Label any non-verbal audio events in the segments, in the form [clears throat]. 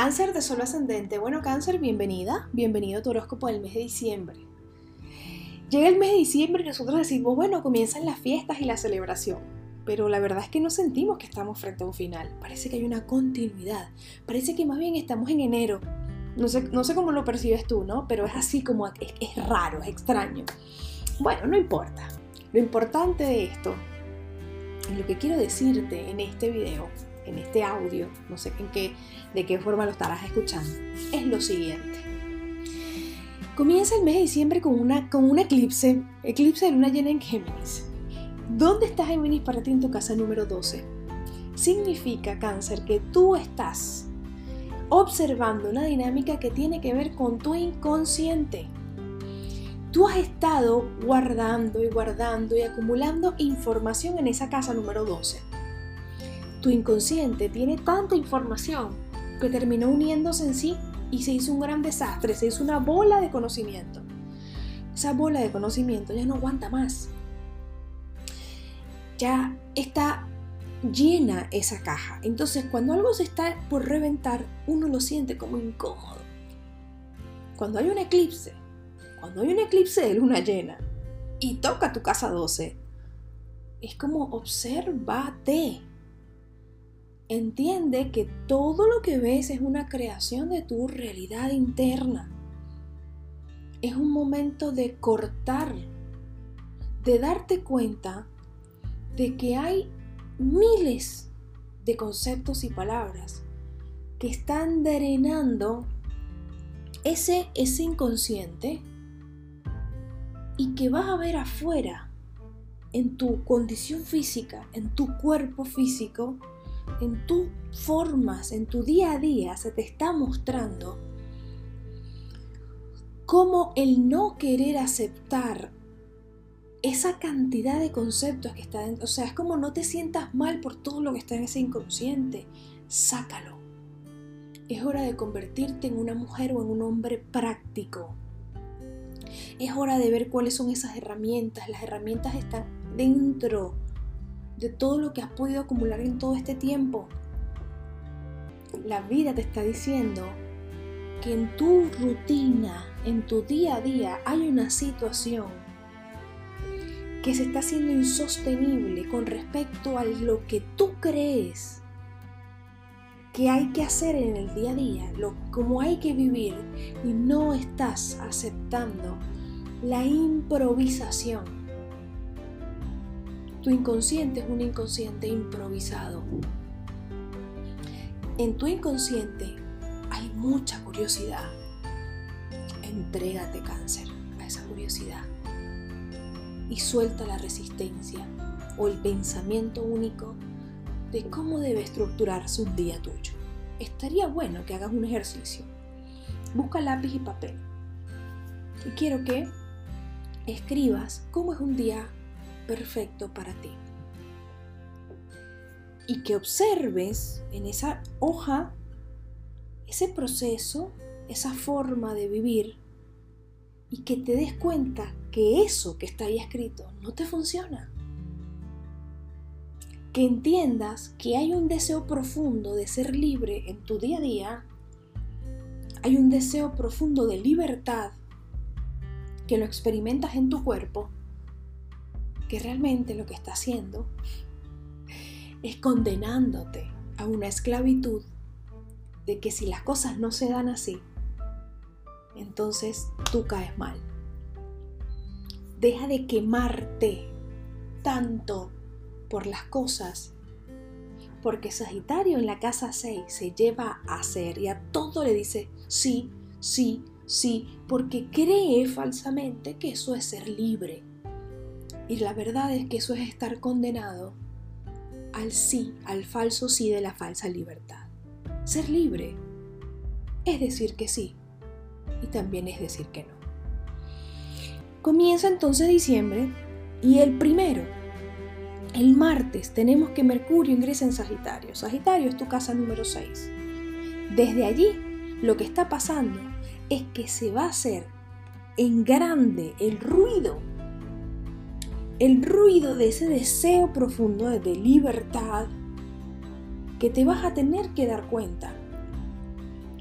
Cáncer de Sol Ascendente. Bueno, Cáncer, bienvenida. Bienvenido a tu horóscopo del mes de diciembre. Llega el mes de diciembre y nosotros decimos, bueno, comienzan las fiestas y la celebración. Pero la verdad es que no sentimos que estamos frente a un final. Parece que hay una continuidad. Parece que más bien estamos en enero. No sé, no sé cómo lo percibes tú, ¿no? Pero es así como, es, es raro, es extraño. Bueno, no importa. Lo importante de esto, y lo que quiero decirte en este video, en este audio, no sé en qué, de qué forma lo estarás escuchando, es lo siguiente. Comienza el mes de diciembre con, una, con un eclipse, eclipse de luna llena en Géminis. ¿Dónde está Géminis para ti en tu casa número 12? Significa, cáncer, que tú estás observando una dinámica que tiene que ver con tu inconsciente. Tú has estado guardando y guardando y acumulando información en esa casa número 12 tu inconsciente tiene tanta información que terminó uniéndose en sí y se hizo un gran desastre, se hizo una bola de conocimiento. Esa bola de conocimiento ya no aguanta más. Ya está llena esa caja. Entonces cuando algo se está por reventar, uno lo siente como incómodo. Cuando hay un eclipse, cuando hay un eclipse de luna llena y toca tu casa 12, es como observate Entiende que todo lo que ves es una creación de tu realidad interna. Es un momento de cortar, de darte cuenta de que hay miles de conceptos y palabras que están drenando ese, ese inconsciente y que vas a ver afuera, en tu condición física, en tu cuerpo físico, en tus formas, en tu día a día, se te está mostrando cómo el no querer aceptar esa cantidad de conceptos que está dentro, o sea, es como no te sientas mal por todo lo que está en ese inconsciente, sácalo. Es hora de convertirte en una mujer o en un hombre práctico. Es hora de ver cuáles son esas herramientas. Las herramientas están dentro de todo lo que has podido acumular en todo este tiempo. La vida te está diciendo que en tu rutina, en tu día a día, hay una situación que se está haciendo insostenible con respecto a lo que tú crees que hay que hacer en el día a día, lo, como hay que vivir, y no estás aceptando la improvisación tu inconsciente es un inconsciente improvisado. En tu inconsciente hay mucha curiosidad. Entrégate cáncer a esa curiosidad y suelta la resistencia o el pensamiento único de cómo debe estructurarse un día tuyo. Estaría bueno que hagas un ejercicio. Busca lápiz y papel. Y quiero que escribas cómo es un día perfecto para ti. Y que observes en esa hoja ese proceso, esa forma de vivir y que te des cuenta que eso que está ahí escrito no te funciona. Que entiendas que hay un deseo profundo de ser libre en tu día a día, hay un deseo profundo de libertad que lo experimentas en tu cuerpo que realmente lo que está haciendo es condenándote a una esclavitud de que si las cosas no se dan así, entonces tú caes mal. Deja de quemarte tanto por las cosas, porque Sagitario en la casa 6 se lleva a hacer y a todo le dice sí, sí, sí, porque cree falsamente que eso es ser libre. Y la verdad es que eso es estar condenado al sí, al falso sí de la falsa libertad. Ser libre es decir que sí y también es decir que no. Comienza entonces diciembre y el primero, el martes, tenemos que Mercurio ingresa en Sagitario. Sagitario es tu casa número 6. Desde allí, lo que está pasando es que se va a hacer en grande el ruido el ruido de ese deseo profundo de libertad que te vas a tener que dar cuenta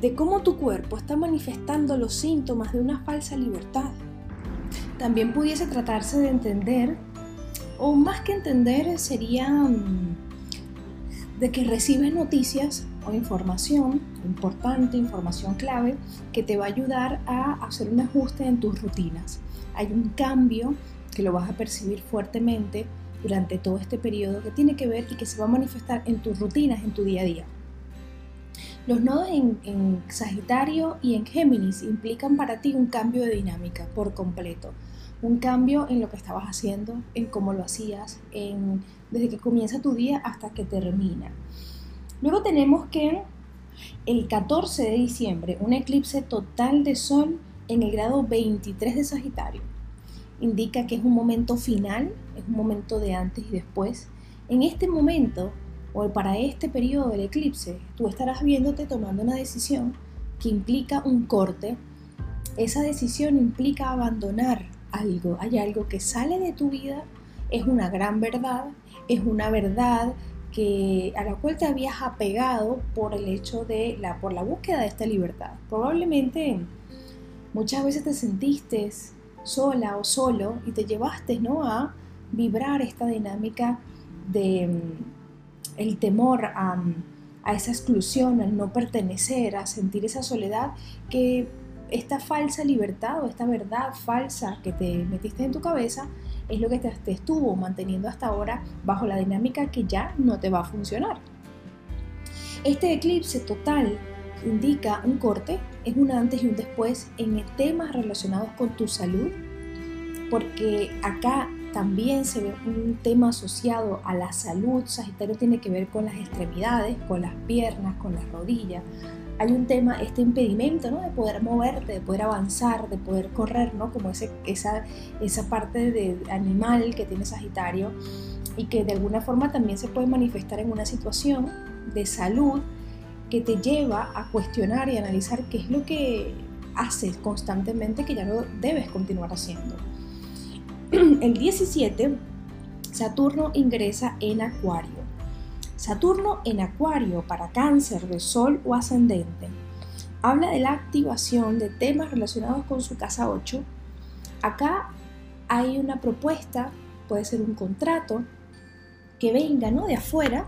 de cómo tu cuerpo está manifestando los síntomas de una falsa libertad. También pudiese tratarse de entender, o más que entender, sería mm, de que recibes noticias o información importante, información clave, que te va a ayudar a hacer un ajuste en tus rutinas. Hay un cambio que lo vas a percibir fuertemente durante todo este periodo que tiene que ver y que se va a manifestar en tus rutinas, en tu día a día. Los nodos en, Sagitario y en Géminis implican para ti un cambio de dinámica por completo, un cambio en lo que estabas haciendo, en cómo lo hacías, en, desde que comienza tu día hasta que termina. Luego tenemos que el 14 de diciembre, un eclipse total de Sol en el grado 23 de Sagitario. Indica que es un momento final, es un momento de antes y después. En este momento, o para este periodo del eclipse, tú estarás viéndote tomando una decisión que implica un corte. Esa decisión implica abandonar algo. Hay algo que sale de tu vida, es una gran verdad, es una verdad que, a la cual te habías apegado por el hecho de la, por la búsqueda de esta libertad. Probablemente muchas veces te sentiste sola o solo y te llevaste ¿no? a vibrar esta dinámica de mm, el temor a, a esa exclusión, al no pertenecer, a sentir esa soledad que esta falsa libertad o esta verdad falsa que te metiste en tu cabeza es lo que te, estuvo manteniendo hasta ahora bajo la dinámica que ya no te va a funcionar. Este eclipse total indica un corte, es un antes y un después en temas relacionados con tu salud, porque acá también se ve un tema asociado a la salud. Sagitario tiene que ver con las extremidades, con las piernas, con las rodillas, hay un tema, este impedimento, ¿no? De poder moverte, de poder avanzar, de poder correr, ¿no? Como ese, esa, esa parte de animal que tiene Sagitario y que de alguna forma también se puede manifestar en una situación de salud que te lleva a cuestionar y analizar qué es lo que haces constantemente que ya no debes continuar haciendo. [clears throat] El 17, Saturno ingresa en Acuario. Saturno en Acuario para cáncer de Sol o ascendente. Habla de la activación de temas relacionados con su casa 8. Acá hay una propuesta, puede ser un contrato, que venga ¿no? de afuera,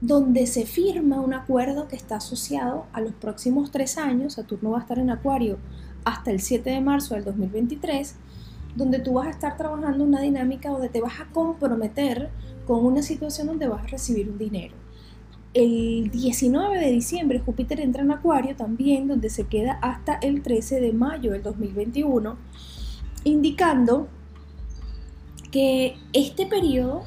donde se firma un acuerdo que está asociado a los próximos tres años. Saturno va a estar en Acuario hasta el 7 de marzo del 2023, donde tú vas a estar trabajando una dinámica donde te vas a comprometer con una situación donde vas a recibir un dinero. El 19 de diciembre Júpiter entra en Acuario también, donde se queda hasta el 13 de mayo del 2021, indicando que este periodo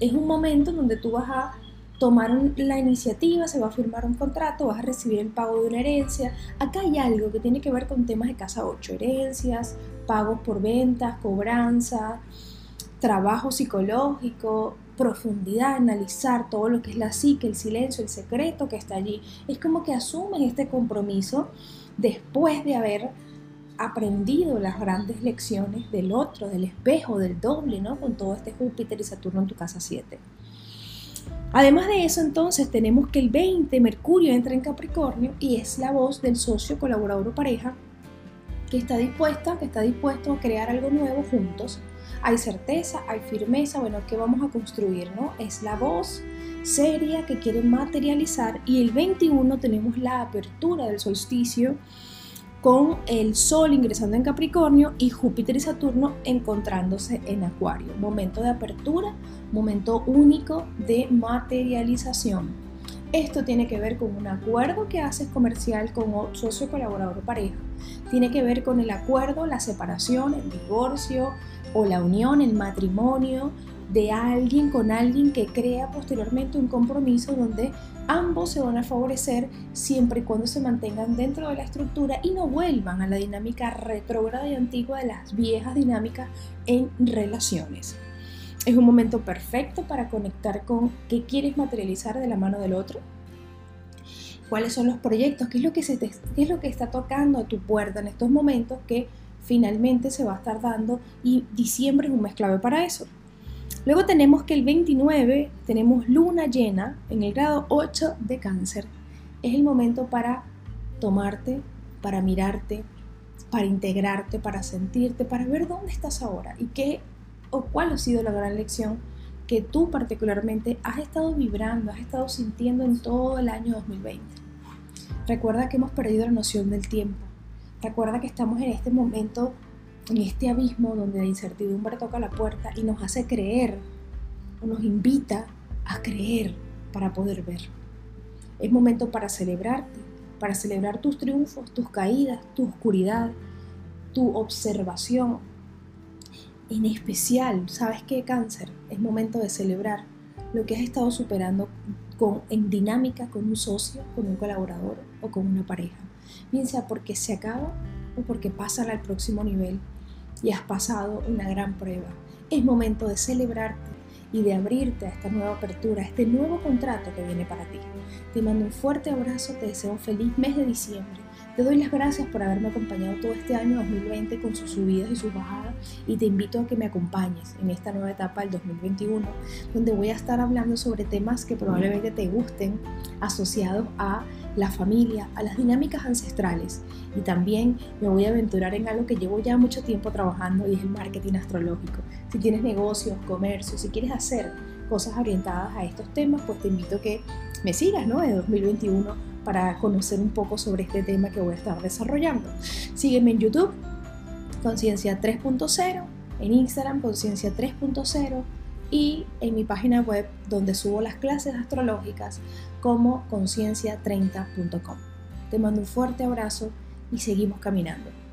es un momento donde tú vas a tomar la iniciativa, se va a firmar un contrato, vas a recibir el pago de una herencia. Acá hay algo que tiene que ver con temas de casa 8, herencias, pagos por ventas, cobranza, trabajo psicológico, profundidad, analizar todo lo que es la psique, el silencio, el secreto que está allí. Es como que asumen este compromiso después de haber aprendido las grandes lecciones del otro, del espejo, del doble, ¿no? Con todo este Júpiter y Saturno en tu casa 7. Además de eso, entonces tenemos que el 20 Mercurio entra en Capricornio y es la voz del socio, colaborador o pareja que está dispuesta, que está dispuesto a crear algo nuevo juntos hay certeza, hay firmeza, bueno, ¿qué vamos a construir? ¿no? Es la voz seria que quiere materializar y el 21 tenemos la apertura del solsticio con el Sol ingresando en Capricornio y Júpiter y Saturno encontrándose en Acuario. Momento de apertura, momento único de materialización. Esto tiene que ver con un acuerdo que haces comercial con socio, colaborador o pareja. Tiene que ver con el acuerdo, la separación, el divorcio, o la unión, el matrimonio de alguien con alguien que crea posteriormente un compromiso donde ambos se van a favorecer siempre y cuando se mantengan dentro de la estructura y no vuelvan a la dinámica retrógrada y antigua de las viejas dinámicas en relaciones. Es un momento perfecto para conectar con qué quieres materializar de la mano del otro, cuáles son los proyectos, qué es lo que, es lo que está tocando a tu puerta en estos momentos que finalmente se va a estar dando y diciembre es un mes clave para eso. Luego tenemos que el 29 tenemos luna llena en el grado 8 de cáncer Es el momento para tomarte, para mirarte, para integrarte, para sentirte, para ver dónde estás ahora y qué o cuál ha sido la gran lección que tú particularmente has estado vibrando, has estado sintiendo en todo el año 2020. Recuerda que hemos perdido la noción del tiempo. Recuerda que estamos en este momento, en este abismo donde la incertidumbre toca la puerta y nos hace creer o nos invita a creer para poder ver. Es momento para celebrarte, para celebrar tus triunfos, tus caídas, tu oscuridad, tu observación. En especial, ¿sabes qué cáncer? Es momento de celebrar lo que has estado superando con, en dinámica con un socio, con un colaborador o con una pareja. Bien sea porque se acaba o porque pasan al próximo nivel y has pasado una gran prueba. Es momento de celebrarte y de abrirte a esta nueva apertura, a este nuevo contrato que viene para ti. Te mando un fuerte abrazo, te deseo un feliz mes de diciembre. Te doy las gracias por haberme acompañado todo este año 2020 con sus subidas y sus bajadas y te invito a que me acompañes en esta nueva etapa del 2021 donde voy a estar hablando sobre temas que probablemente te gusten asociados a la familia, a las dinámicas ancestrales y también me voy a aventurar en algo que llevo ya mucho tiempo trabajando y es el marketing astrológico. Si tienes negocios, comercio, si quieres hacer cosas orientadas a estos temas, pues te invito a que me sigas ¿no? de 2021 para conocer un poco sobre este tema que voy a estar desarrollando. Sígueme en YouTube, Conciencia 3.0, en Instagram, Conciencia 3.0 y en mi página web donde subo las clases astrológicas como conciencia30.com. Te mando un fuerte abrazo y seguimos caminando.